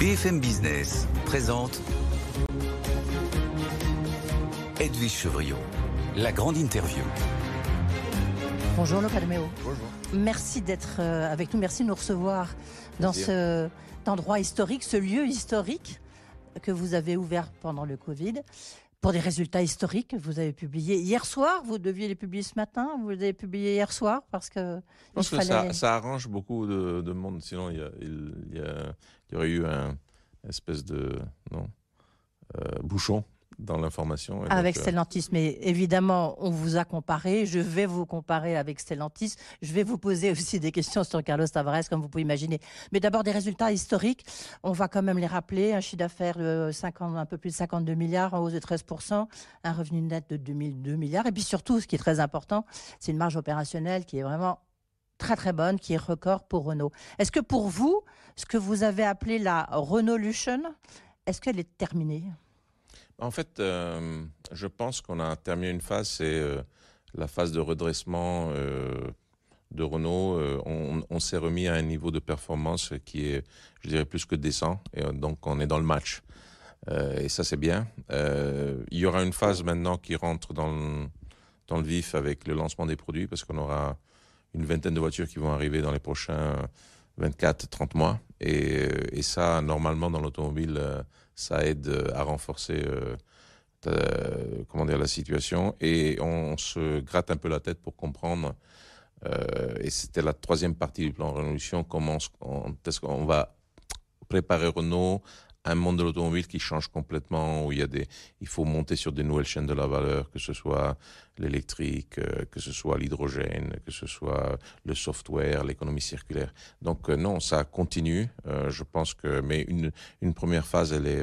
BFM Business présente Edwige Chevriot, la grande interview. Bonjour Luca Bonjour. Merci d'être euh, avec nous, merci de nous recevoir dans cet endroit historique, ce lieu historique que vous avez ouvert pendant le Covid pour des résultats historiques. Vous avez publié hier soir, vous deviez les publier ce matin, vous les avez publiés hier soir parce que. Je pense que ça, ça, arrange beaucoup de, monde, sinon il y, y, y, aurait eu un espèce de non, euh, bouchon dans l'information. Avec euh, Stellantis, mais évidemment, on vous a comparé. Je vais vous comparer avec Stellantis. Je vais vous poser aussi des questions sur Carlos Tavares, comme vous pouvez imaginer. Mais d'abord, des résultats historiques. On va quand même les rappeler. Un chiffre d'affaires de 50, un peu plus de 52 milliards, en hausse de 13%, un revenu net de 2002 milliards. Et puis surtout, ce qui est très important, c'est une marge opérationnelle qui est vraiment très très bonne, qui est record pour Renault. Est-ce que pour vous, ce que vous avez appelé la Renault-lution, est-ce qu'elle est terminée? En fait, euh, je pense qu'on a terminé une phase, c'est euh, la phase de redressement euh, de Renault. on, s'est remis à un niveau de performance qui est, je dirais, plus que décent. Et donc, on est dans le match. et ça, c'est bien. il y aura une phase maintenant qui rentre dans le, dans le vif avec le lancement des produits, parce qu'on aura une vingtaine de voitures qui vont arriver dans les prochains 24-30 mois. Et, et, ça, normalement, dans l'automobile ça aide euh, à renforcer euh, comment dire la situation et on se gratte un peu la tête pour comprendre euh, et c'était la troisième partie du plan Révolution comment est-ce qu'on va préparer Renault un monde de l'automobile qui change complètement, où il y a des, il faut monter sur des nouvelles chaînes de la valeur, que ce soit l'électrique, que ce soit l'hydrogène, que ce soit le software, l'économie circulaire. Donc non, ça continue. je pense que, mais une, une première phase, elle est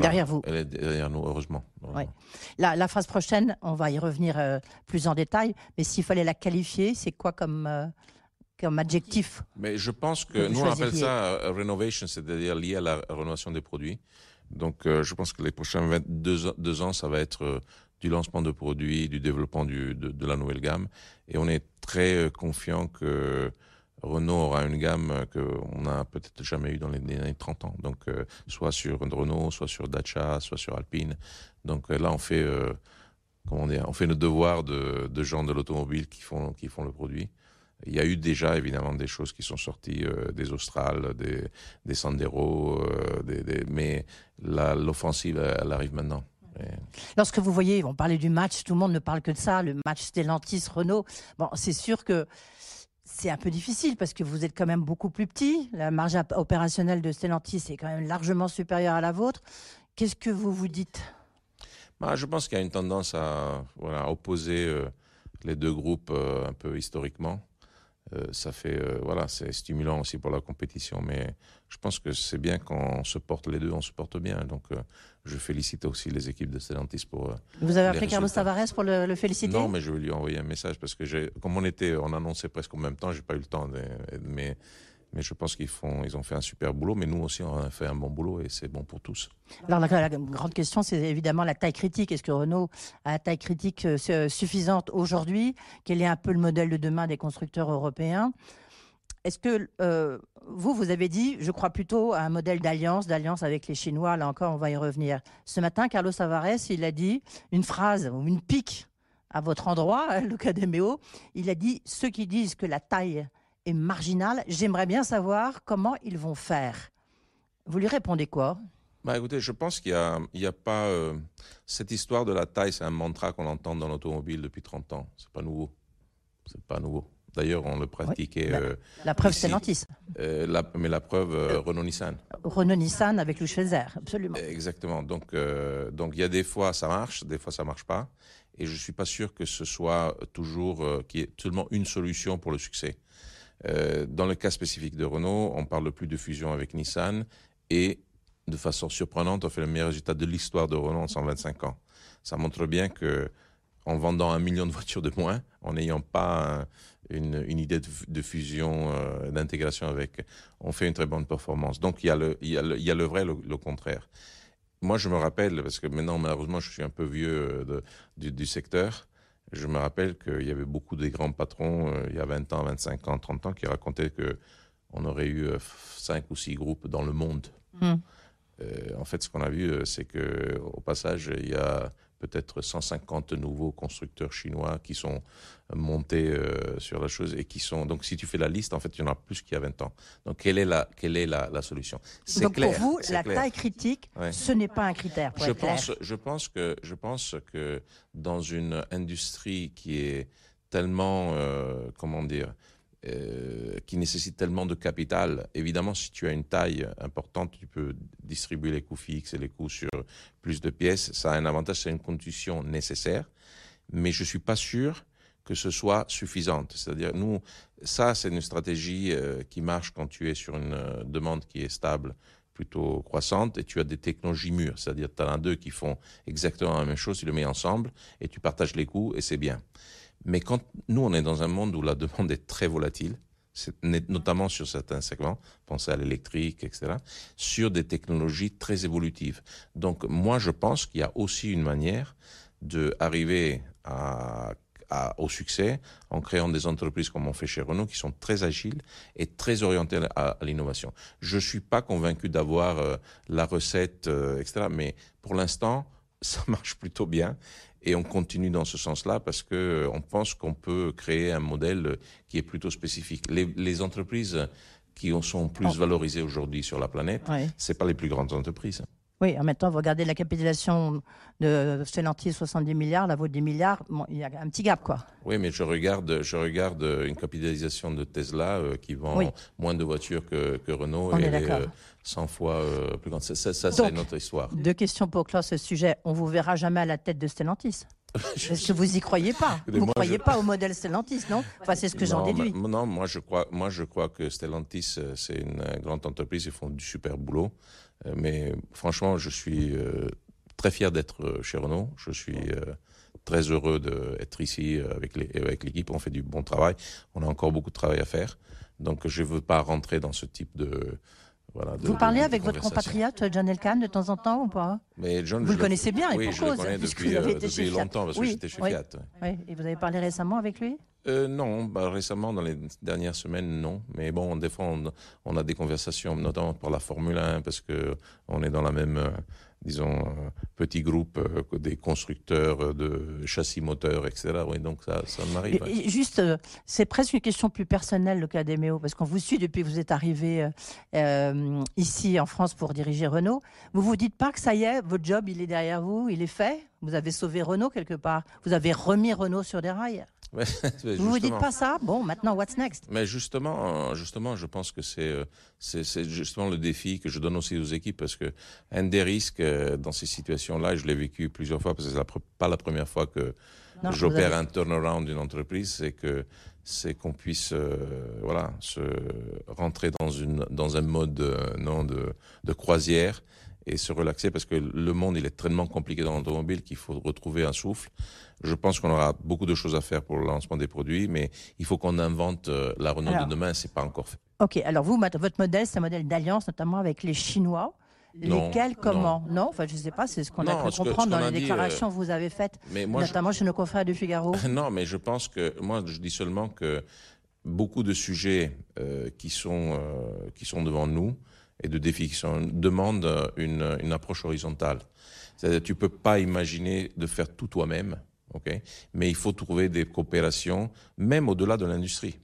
derrière vous. Elle est derrière nous, heureusement. La, la, phase prochaine, on va y revenir plus en détail, mais s'il fallait la qualifier, c'est quoi comme comme adjectif. Mais je pense que nous on appelle ça euh, renovation, c'est-à-dire lié à la rénovation des produits. Donc euh, je pense que les prochains 22 deux ans, ça va être euh, du lancement de produits, du développement du, de, de, la nouvelle gamme. Et on est très confiant que Renault aura une gamme qu'on n'a peut-être jamais eu dans les, années 30 ans. Donc soit sur Renault, soit sur Dacia, soit sur Alpine. Donc là on fait, comment dire, on fait nos devoirs de, de gens de l'automobile qui font, qui font le produit. Il y a eu déjà évidemment des choses qui sont sorties, euh, des Australes, des, des Sandero, euh, des, mais l'offensive, elle arrive maintenant. Lorsque vous voyez, on parlait du match, tout le monde ne parle que de ça, le match Stellantis-Renault. Bon, c'est sûr que c'est un peu difficile parce que vous êtes quand même beaucoup plus petit. La marge opérationnelle de Stellantis est quand même largement supérieure à la vôtre. Qu'est-ce que vous vous dites? Bah, Je pense qu'il y a une tendance à voilà, opposer euh, les deux groupes un peu historiquement. Euh, ça fait euh, voilà, c'est stimulant aussi pour la compétition. Mais je pense que c'est bien quand on se porte les deux, on se porte bien. Donc euh, je félicite aussi les équipes de Stellantis pour. Vous avez appelé Carlos Tavares pour le, féliciter? Non, mais je vais lui envoyer un message parce que comme on était, on annonçait presque en même temps, j'ai pas eu le temps. De, mais mais je pense qu'ils font, ils ont fait un super boulot, mais nous aussi on a fait un bon boulot et c'est bon pour tous. Alors la, grande question, c'est évidemment la taille critique. Est-ce que Renault a la taille critique euh, suffisante aujourd'hui? Quel est un peu le modèle de demain des constructeurs européens? Est-ce que euh, vous, vous avez dit, je crois plutôt à un modèle d'alliance, d'alliance avec les Chinois, là encore, on va y revenir. Ce matin, Carlos Tavares, il a dit une phrase ou une pique à votre endroit, Luca De Meo, il a dit, ceux qui disent que la taille est marginal. J'aimerais bien savoir comment ils vont faire. Vous lui répondez quoi? Bah écoutez, je pense qu'il n'y a, a, pas euh, cette histoire de la taille, c'est un mantra qu'on entend dans l'automobile depuis 30 ans. C'est pas nouveau. C'est pas nouveau. D'ailleurs, on le pratiquait. la, euh, la, preuve, c'est Lantis. Euh, la, mais la preuve, Renault-Nissan. Renault-Nissan avec le Chezer, absolument. Exactement. Donc, donc il y a des fois ça marche, des fois ça marche pas, et je suis pas sûr que ce soit toujours qu'il y ait seulement une solution pour le succès. Euh, dans le cas spécifique de Renault, on parle plus de fusion avec Nissan et de façon surprenante, on fait le meilleur résultat de l'histoire de Renault en 125 ans. Ça montre bien que en vendant un million de voitures de moins, en n'ayant pas une, idée de, fusion, euh, d'intégration avec, on fait une très bonne performance. Donc il y a le, vrai, le, contraire. Moi, je me rappelle, parce que maintenant, malheureusement, je suis un peu vieux euh, du secteur, je me rappelle qu'il y avait beaucoup des grands patrons, euh, il y a 20 ans, 25 ans, 30 ans, qui racontaient que on aurait eu cinq ou six groupes dans le monde. Hmm. en fait, ce qu'on a vu, c'est que au passage, il y a peut-être 150 nouveaux constructeurs chinois qui sont montés euh, sur la chose et qui sont. Donc, si tu fais la liste, en fait, il y en a plus qu'il y a 20 ans. Donc, quelle est la, quelle est la, solution? Donc, pour vous, la taille critique, ce n'est pas un critère. je, pense, je, pense que, je pense que dans une industrie qui est tellement, euh, comment dire, euh, qui nécessite tellement de capital. Évidemment, si tu as une taille importante, tu peux distribuer les coûts fixes et les coûts sur plus de pièces. Ça a un avantage, c'est une condition nécessaire. Mais je ne suis pas sûr que ce soit suffisante. C'est-à-dire, nous, ça, c'est une stratégie euh, qui marche quand tu es sur une euh, demande qui est stable, plutôt croissante, et tu as des technologies mûres. C'est-à-dire, tu en as deux qui font exactement la même chose, tu les mets ensemble, et tu partages les coûts, et c'est bien. Mais quand nous, on est dans un monde où la demande est très volatile, notamment sur certains segments, pensez à l'électrique, etc., sur des technologies très évolutives. Donc moi, je pense qu'il y a aussi une manière d'arriver à, au succès en créant des entreprises comme on fait chez Renault qui sont très agiles et très orientées à, l'innovation. Je ne suis pas convaincu d'avoir euh, la recette, euh, etc., mais pour l'instant, ça marche plutôt bien et on continue dans ce sens-là parce que euh, on pense qu'on peut créer un modèle qui est plutôt spécifique. Les, entreprises qui sont plus oh. valorisées aujourd'hui sur la planète, ce c'est pas les plus grandes entreprises. Oui, en même temps, vous regardez la capitalisation de Stellantis, 70 milliards, la vôtre 10 milliards, il y a un petit gap, quoi. Oui, mais je regarde, je regarde une capitalisation de Tesla euh, qui vend moins de voitures que, Renault. On et est 100 fois euh, plus grande. Ça, ça c'est notre histoire. Deux questions pour clore ce sujet. On vous verra jamais à la tête de Stellantis Est-ce que vous y croyez pas Vous ne croyez pas au modèle Stellantis, non? Enfin, c'est ce que j'en déduis. non, moi je crois, moi je crois que Stellantis, euh, c'est une grande entreprise. Ils font du super boulot. Euh, mais franchement, je suis très fier d'être chez Renault. Je suis très heureux d'être ici avec l'équipe. On fait du bon travail. On a encore beaucoup de travail à faire. Donc, je ne veux pas rentrer dans ce type de, vous parlez avec votre compatriote John Elkann de temps en temps ou pas? Mais John, Vous le connaissez bien, oui, je le connais depuis, euh, longtemps parce que j'étais chez Fiat. Oui. Et vous avez parlé récemment avec lui? Euh, non, bah, récemment, dans les dernières semaines, non. Mais bon, des fois, on, a des conversations, notamment pour la Formule 1, parce que on est dans la même, euh, disons, euh, petit groupe des constructeurs de châssis moteurs, etc. Oui, donc ça, ça m'arrive. Juste, c'est presque une question plus personnelle, le cas d'Emeo, parce qu'on vous suit depuis que vous êtes arrivé ici en France pour diriger Renault. Vous vous dites pas que ça y est, votre job, il est derrière vous, il est fait? Vous avez sauvé Renault quelque part? Vous avez remis Renault sur des rails? vous vous dites pas ça Bon, maintenant, what's next? Mais justement, justement, je pense que c'est c'est justement le défi que je donne aussi aux équipes parce que un des risques euh, dans ces situations-là, je l'ai vécu plusieurs fois parce que c'est pas la première fois que j'opère un turnaround d'une entreprise, c'est que c'est qu'on puisse euh, voilà se rentrer dans une dans un mode euh, non de, de croisière et se relaxer parce que le monde il est tellement compliqué dans l'automobile qu'il faut retrouver un souffle. Je pense qu'on aura beaucoup de choses à faire pour le lancement des produits, mais il faut qu'on invente euh, la Renault de demain, c'est pas encore fait. Ok, alors vous, votre modèle, c'est un modèle d'alliance, notamment avec les Chinois. Lesquels, comment? Non, enfin, je ne sais pas, c'est ce qu'on a pu comprendre dans les déclarations euh, que vous avez faites, notamment chez nos confrères du Figaro. non, mais je pense que, moi, je dis seulement que beaucoup de sujets euh, qui, sont, qui sont devant nous, et de sont, demandent une, une approche horizontale. C'est-à-dire tu peux pas imaginer de faire tout toi-même, ok? Mais il faut trouver des coopérations, même au-delà de l'industrie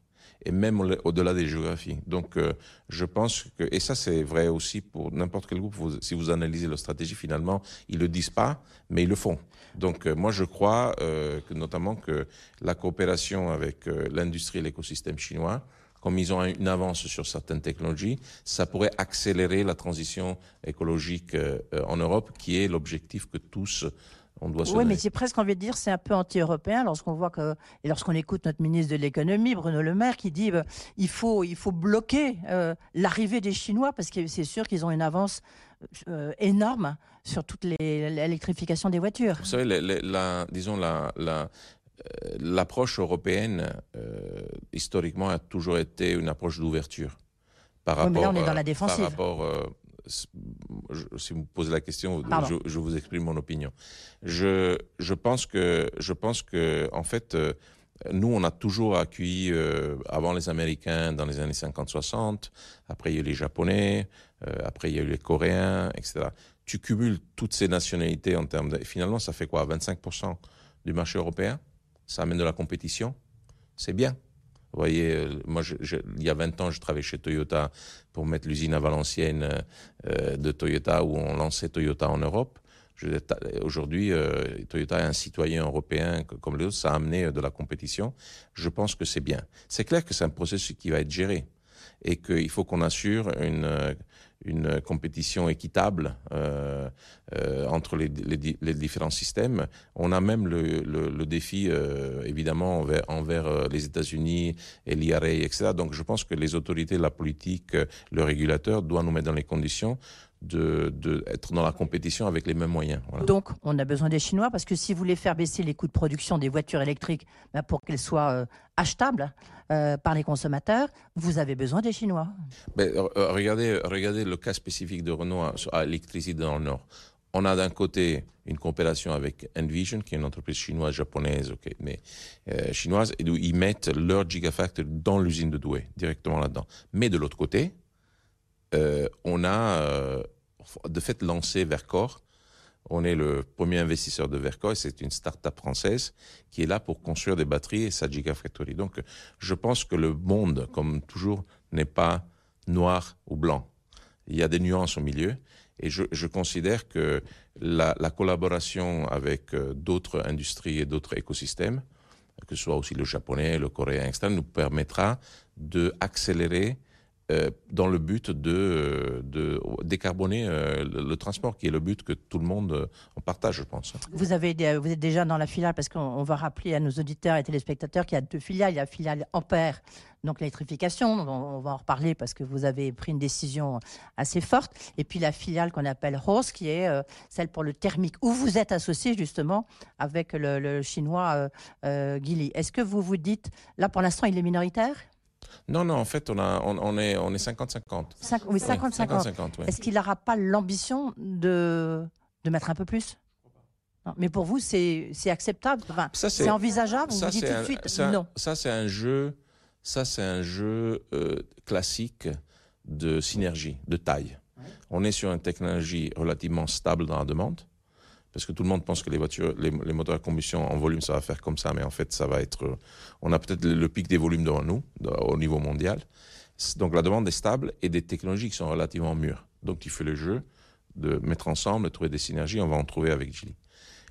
et même au-delà des géographies. Donc, euh, je pense que, et ça c'est vrai aussi pour n'importe quel groupe, si vous analysez leur stratégie, finalement, ils le disent pas, mais ils le font. Donc, euh, moi, je crois euh, que notamment que la coopération avec l'industrie et l'écosystème chinois, comme ils ont une avance sur certaines technologies, ça pourrait accélérer la transition écologique euh, en Europe, qui est l'objectif que tous on doit se Oui, mais j'ai presque envie de dire c'est un peu anti-européen lorsqu'on voit que et lorsqu'on écoute notre ministre de l'économie Bruno Le Maire qui dit il faut il faut bloquer euh, l'arrivée des Chinois parce que c'est sûr qu'ils ont une avance euh, énorme sur toute l'électrification des voitures. Vous savez, la, disons la, la euh, l'approche européenne, euh, historiquement, a toujours été une approche d'ouverture. Par rapport, mais là, on est dans la défensive. Par rapport, euh, si vous me posez la question, je, vous exprime mon opinion. Je, je pense que, je pense que, en fait, nous, on a toujours accueilli, euh, avant les Américains, dans les années 50-60, après il y a eu les Japonais, euh, après il y a eu les Coréens, etc. Tu cumules toutes ces nationalités en termes de... Finalement, ça fait quoi? 25% du marché européen? Ça amène de la compétition C'est bien. Vous voyez, euh, moi, il y a 20 ans, je travaillais chez Toyota pour mettre l'usine à Valenciennes euh, de Toyota où on lançait Toyota en Europe. Aujourd'hui, euh, Toyota est un citoyen européen comme les autres, ça a amené de la compétition. Je pense que c'est bien. C'est clair que c'est un processus qui va être géré et qu'il faut qu'on assure une, une compétition équitable euh, euh, entre les, les, les, différents systèmes. On a même le, le, le défi, euh, évidemment, envers, envers euh, les États-Unis et l'IRA, etc. Donc je pense que les autorités, la politique, le régulateur doivent nous mettre dans les conditions de, de, être dans la compétition avec les mêmes moyens. Voilà. Donc, on a besoin des Chinois parce que si vous voulez faire baisser les coûts de production des voitures électriques ben pour qu'elles soient euh, achetables euh, par les consommateurs, vous avez besoin des Chinois. Ben, regardez, regardez le cas spécifique de Renault à, à l'électricité dans le Nord. On a d'un côté une coopération avec Envision, qui est une entreprise chinoise, japonaise, ok, mais euh, chinoise, et où ils mettent leur gigafactory dans l'usine de Douai, directement là-dedans. Mais de l'autre côté, euh, on a euh, de fait lancé Vercor. On est le premier investisseur de Vercor c'est une start-up française qui est là pour construire des batteries et sa Gigafactory. Donc, je pense que le monde, comme toujours, n'est pas noir ou blanc. Il y a des nuances au milieu et je, considère que la, la collaboration avec euh, d'autres industries et d'autres écosystèmes, que ce soit aussi le japonais, le coréen, etc., nous permettra de accélérer euh, dans le but de, de décarboner euh, le, transport, qui est le but que tout le monde euh, en partage, je pense. Vous, êtes déjà dans la filiale, parce qu'on va rappeler à nos auditeurs et téléspectateurs qu'il y a deux filiales. Il y a la filiale Ampère, donc l'électrification, on, va en reparler parce que vous avez pris une décision assez forte. Et puis la filiale qu'on appelle Horse, qui est euh, celle pour le thermique, où vous êtes associé justement avec le, le chinois euh, euh, Guili. Est-ce que vous vous dites, là pour l'instant il est minoritaire? Non, non, en fait, on, a, on, on est 50-50. Oui, 50-50. Oui. Est-ce qu'il n'aura pas l'ambition de, de mettre un peu plus? Non, mais pour vous, c'est acceptable? Enfin, C'est envisageable? Ça, Vous dites tout un, de suite non. Ça, c'est un jeu, ça, un jeu euh, classique de synergie, de taille. Ouais. On est sur une technologie relativement stable dans la demande parce que tout le monde pense que les voitures, les, moteurs à combustion en volume, ça va faire comme ça, mais en fait, ça va être. On a peut-être le, pic des volumes devant nous, au niveau mondial. Donc la demande est stable et des technologies qui sont relativement mûres. Donc il fait le jeu de mettre ensemble, de trouver des synergies. On va en trouver avec Geely.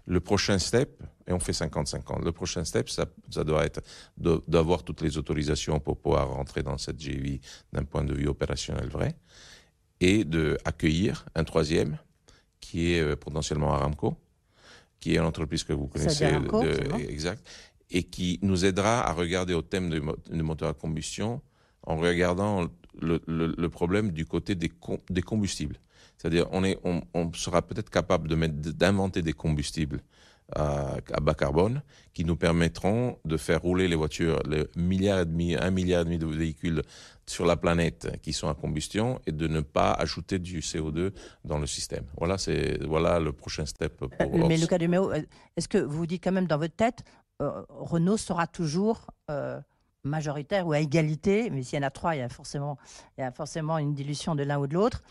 Le prochain step, et on fait 50-50, le prochain step, ça, doit être d'avoir toutes les autorisations pour pouvoir rentrer dans cette GV d'un point de vue opérationnel vrai, et de accueillir un troisième qui est euh, potentiellement Aramco, qui est une entreprise que vous connaissez. Aramco, de, exact. Et qui nous aidera à regarder au thème du moteur à combustion en regardant le, le, le problème du côté des, com des combustibles. C'est-à-dire, on, est, on, on sera peut-être capable de d'inventer des combustibles à, à, bas carbone qui nous permettront de faire rouler les voitures, le milliard et demi, un milliard et demi de véhicules sur la planète qui sont à combustion et de ne pas ajouter du CO2 dans le système. Voilà, c'est voilà le prochain step. Pour euh, mais Lucas Duméo, est-ce que vous dites quand même dans votre tête, euh, Renault sera toujours euh, majoritaire ou à égalité, mais s'il y en a trois, il y a forcément, il y a forcément une dilution de l'un ou de l'autre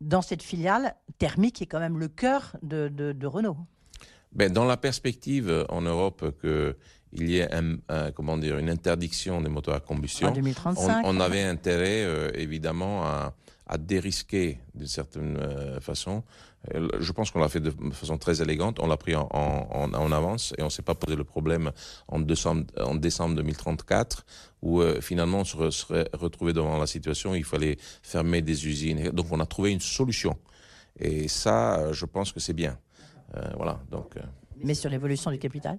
dans cette filiale thermique qui est quand même le cœur de, de, de Renault? Ben, dans la perspective en Europe que il y ait un, un, comment dire, une interdiction des moteurs à combustion, en 2035, on, on avait intérêt euh, évidemment à, à dérisquer d'une certaine euh, façon. Euh, je pense qu'on l'a fait de façon très élégante. On l'a pris en, en, en, avance et on s'est pas posé le problème en décembre, en décembre 2034 où euh, finalement on se serait retrouvé devant la situation où il fallait fermer des usines. Donc on a trouvé une solution. Et ça, je pense que c'est bien. Euh, voilà. Donc. Mais sur l'évolution du capital?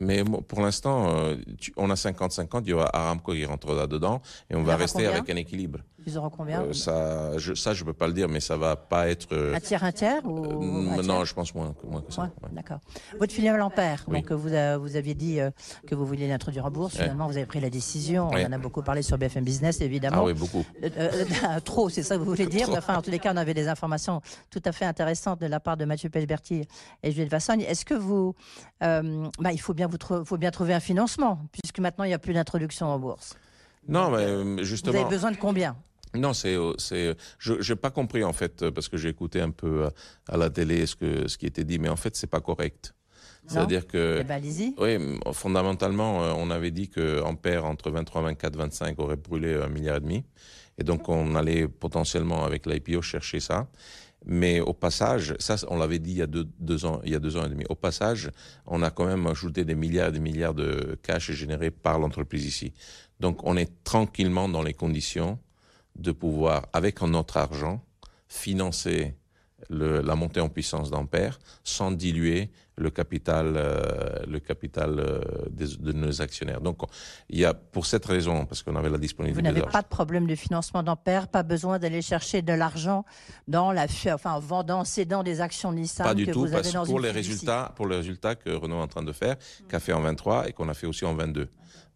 Mais pour l'instant, euh, on a 50-50, il y aura Aramco qui rentre là-dedans et on va rester avec un équilibre. Ils auront combien Euh, ça, je, ça, je peux pas le dire, mais ça va pas être. euh, Un tiers, un tiers ou euh, un tiers non, je pense moins, que- moins que ça. Ouais, ouais. D'accord. Votre filiale Oui. donc euh, vous, vous aviez dit que vous vouliez l'introduire en bourse. Ouais. Finalement, vous avez pris la décision. On en a beaucoup parlé sur BFM Business, évidemment. Ah oui, beaucoup. Trop, c'est ça que vous voulez dire. Trop. Enfin, en tous les cas, on avait des informations tout à fait intéressantes de la part de Mathieu Pechberti et Juliette Vassogne. Est-ce que vous, bah, il faut bien vous faut bien trouver un financement puisque maintenant il n'y a plus d'introduction en bourse. Non, mais euh, Vous avez justement. besoin de combien? Non, c'est, euh, c'est, je, j'ai pas compris en fait euh, parce que j'ai écouté un peu euh, à la télé ce que ce qui était dit, mais en fait c'est pas correct. C'est-à-dire que Eh ben, allez-y. oui, fondamentalement, euh, on avait dit que Ampère entre 23, 24, 25 aurait brûlé un milliard et demi, et donc on allait potentiellement avec l'IPO chercher ça. Mais au passage, ça on l'avait dit il y a deux, deux ans, il y a deux ans et demi. Au passage, on a quand même ajouté des milliards et des milliards de cash générés par l'entreprise ici. Donc on est tranquillement dans les conditions de pouvoir, avec notre argent, financer le- la montée en puissance d'Ampère sans diluer le capital, euh, le capital euh, des- de nos actionnaires. Donc, il y a pour cette raison, parce qu'on avait la Vous disponibilité n'avez d'argent. pas de problème de financement d'Ampère, pas besoin d'aller chercher de l'argent dans la, fi- enfin, en vendant, cédant des actions Nissan Pas du que tout, vous avez dans pour une les résultats, pour les résultats que Renault est en train de faire, qu'a fait en 23 et qu'on a fait aussi en 22.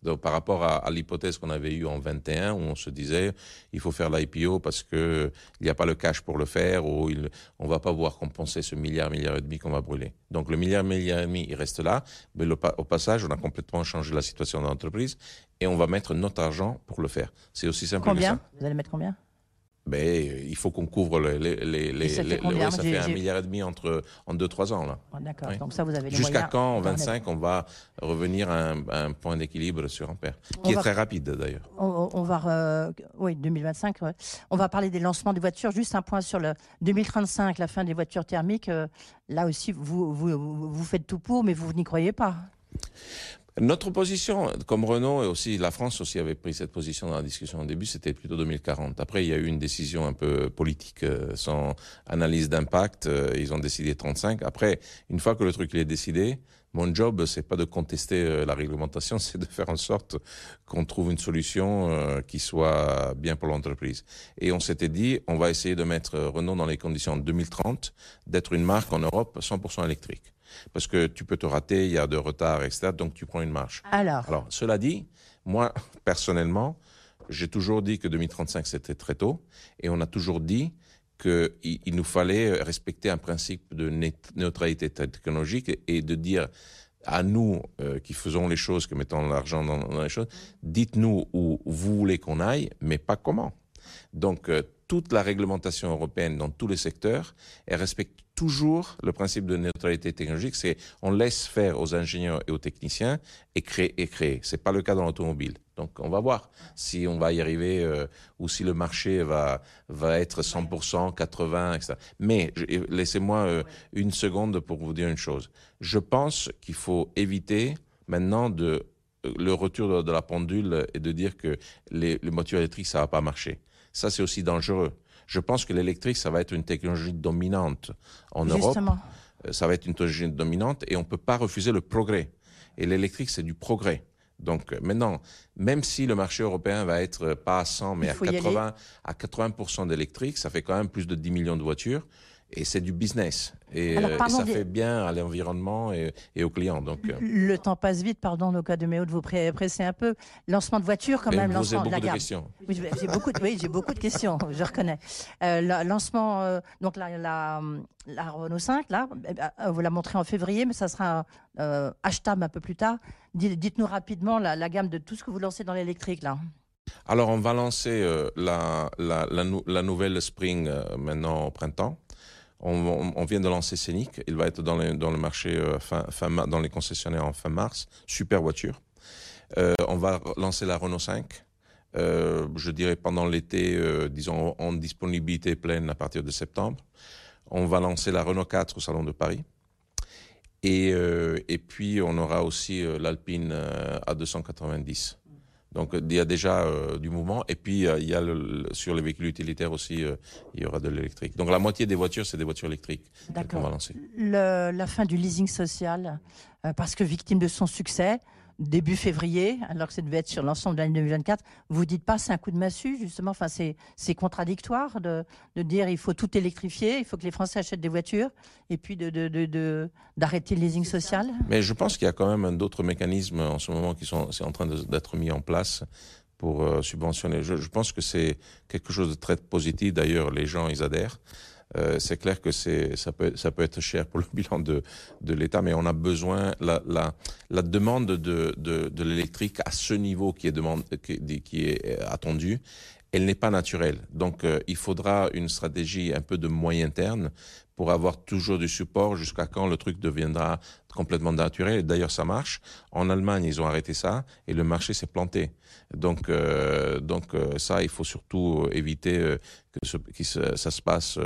Donc, par rapport à, à l'hypothèse qu'on avait eue en 21, où on se disait, il faut faire l'IPO parce que il n'y a pas le cash pour le faire, ou il, on va pas pouvoir compenser ce milliard, milliard et demi qu'on va brûler. Donc, le milliard, milliard et demi, il reste là. Mais le au passage, on a complètement changé la situation de l'entreprise et on va mettre notre argent pour le faire. C'est aussi simple que Combien ça? Vous allez mettre combien? Mais euh, il faut qu'on couvre les, les, les, ça fait les- ouais, ça fait un milliard et demi entre, en 2-3 ans, là. Oh, D'accord. Oui. Donc ça, vous avez Jusqu'à quand, en d'en mettre. 25, on va revenir à un, à un point d'équilibre sur Ampère, On qui est va- très rapide d'ailleurs. On, va, euh, oui, 2025. ouais. On va parler des lancements des voitures. Juste un point sur le 2035, la fin des voitures thermiques. euh, là aussi, vous, vous, vous faites tout pour, mais vous n'y croyez pas. Notre position, comme Renault et aussi la France aussi avait pris cette position dans la discussion au début, c'était plutôt 2040. Après, il y a eu une décision un peu politique, euh, sans analyse d'impact. euh, ils ont décidé 35. Après, une fois que le truc est décidé, mon job, c'est pas de contester euh, la réglementation, c'est de faire en sorte qu'on trouve une solution qui soit bien pour l'entreprise. Et on s'était dit, on va essayer de mettre Renault dans les conditions en 2030 d'être une marque en Europe 100% électrique. Parce que tu peux te rater, il y a de retard, etc. Donc tu prends une marche. Alors, Alors, cela dit, moi, personnellement, j'ai toujours dit que 2035, c'était très tôt. Et on a toujours dit qu'il il nous fallait respecter un principe de neutralité technologique et de dire à nous euh, qui faisons les choses, qui mettons l'argent dans, dans les choses, dites-nous où vous voulez qu'on aille, mais pas comment. Donc, euh, toute la réglementation européenne dans tous les secteurs, elle respecte toujours le principe de neutralité technologique. C'est on laisse faire aux ingénieurs et aux techniciens et créer et créer. C'est pas le cas dans l'automobile. Donc, on va voir si on va y arriver euh, ou si le marché va va être 100%, 80, etc. Mais laissez-moi euh, une seconde pour vous dire une chose. Je pense qu'il faut éviter maintenant de le retour de, la pendule et de dire que les, les voitures électriques, ça va pas marcher. Ça, c'est aussi dangereux. Je pense que l'électrique, ça va être une technologie dominante en Europe. justement, Euh, Ça va être une technologie dominante et on peut pas refuser le progrès. Et l'électrique, c'est du progrès. Donc euh, maintenant, même si le marché européen va être euh, pas à 100, mais à faut y 80, à 80% d'électrique, ça fait quand même plus de 10 millions de voitures. Et c'est du business. Et, Alors, euh, et ça des- fait bien à l'environnement et, et aux clients. Donc, euh, le temps passe vite, pardon, nos cas de Méo, de vous presser un peu. Lancement de voiture, quand même, lancement de la beaucoup de gamme. questions. Oui, j'ai beaucoup, de, oui, j'ai beaucoup de questions, je reconnais. Euh, lancement, euh, donc la, la, la Renault 5, là, eh ben, vous la montrez en février, mais ça sera euh, achetable un peu plus tard. Dites- Dites-nous rapidement la, la gamme de tout ce que vous lancez dans l'électrique, là. Alors, on va lancer euh, la, la, la, nou- la nouvelle Spring euh, maintenant au printemps. On, vient de lancer Scénic. Il va être dans, les- le marché euh, fin, fin dans les concessionnaires en fin mars. Super voiture. Euh, on va lancer la Renault 5. euh, je dirais pendant l'été, disons en disponibilité pleine à partir de septembre. On va lancer la Renault 4 au Salon de Paris. Et, et puis, on aura aussi l'Alpine euh, A290. Donc, il y a déjà euh, du mouvement. Et puis, euh, il y a le, le- sur les véhicules utilitaires aussi, euh, il y aura de l'électrique. Donc, la moitié des voitures, c'est des voitures électriques qu'on va D'accord. la fin du leasing social, parce que victime de son succès, début février, alors que ça devait être sur l'ensemble de l'année 2024. Vous dites pas c'est un coup de massue, justement. Enfin, c'est c'est contradictoire de, de dire il faut tout électrifier, il faut que les Français achètent des voitures, et puis de de- de- de- d'arrêter le leasing social. Mais je pense qu'il y a quand même d'autres mécanismes en ce moment qui sont c'est en train de- d'être mis en place pour euh, subventionner. Je, je pense que c'est quelque chose de très positif. D'ailleurs, les gens, ils adhèrent. Euh, c'est clair que c'est ça peut être cher pour le bilan de l'État, mais on a besoin la la demande de l'électrique à ce niveau qui est demande est euh, attendu. Elle n'est pas naturelle. Donc, euh, il faudra une stratégie un peu de moyen terme pour avoir toujours du support jusqu'à quand le truc deviendra complètement naturel. D'ailleurs, ça marche. En Allemagne, ils ont arrêté ça et le marché s'est planté. Donc, euh, donc euh, ça, il faut surtout éviter que, ça se passe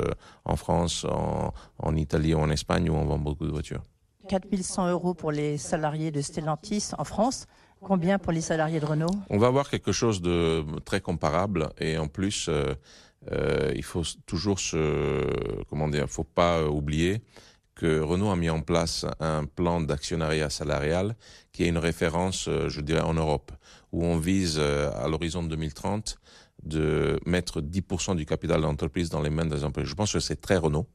en France, en, en Italie ou en Espagne où on vend beaucoup de voitures. 4100 euros pour les salariés de Stellantis en France. Combien pour les salariés de Renault? On va avoir quelque chose de très comparable et en plus, euh, euh, il faut toujours se, comment dire, faut pas oublier que Renault a mis en place un plan d'actionnariat salarial qui est une référence, euh, je dirais, en Europe, où on vise à l'horizon 2030 de mettre 10% du capital de l'entreprise dans les mains des employés. Je pense que c'est très Renault.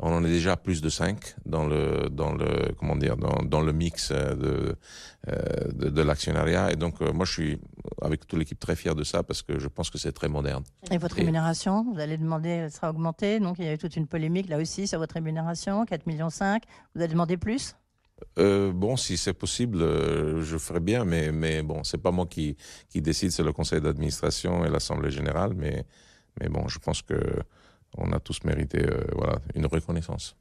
On en est déjà à plus de 5 dans le, dans le, comment dire, dans, dans le mix euh, de, euh, de, de l'actionnariat. Et donc, euh, moi, je suis, avec toute l'équipe, très fier de ça parce que je pense que c'est très moderne. Et votre rémunération Vous allez demander, elle sera augmentée. Donc il y a eu toute une polémique là aussi sur votre rémunération, 4,5 millions. Vous allez demander plus? Euh, bon, si c'est possible, euh, je ferai bien, mais, mais bon, c'est pas moi qui, qui décide, c'est le conseil d'administration et l'assemblée générale. Mais, mais bon, je pense que on a tous mérité, euh, voilà, une reconnaissance.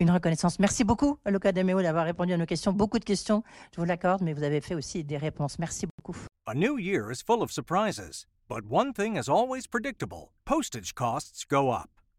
Une reconnaissance. Merci beaucoup, Luca Demeo, d'avoir répondu à nos questions. Beaucoup de questions, je vous l'accorde, mais vous avez fait aussi des réponses. Merci beaucoup. A new year is full of surprises, but one thing is always predictable postage costs go up.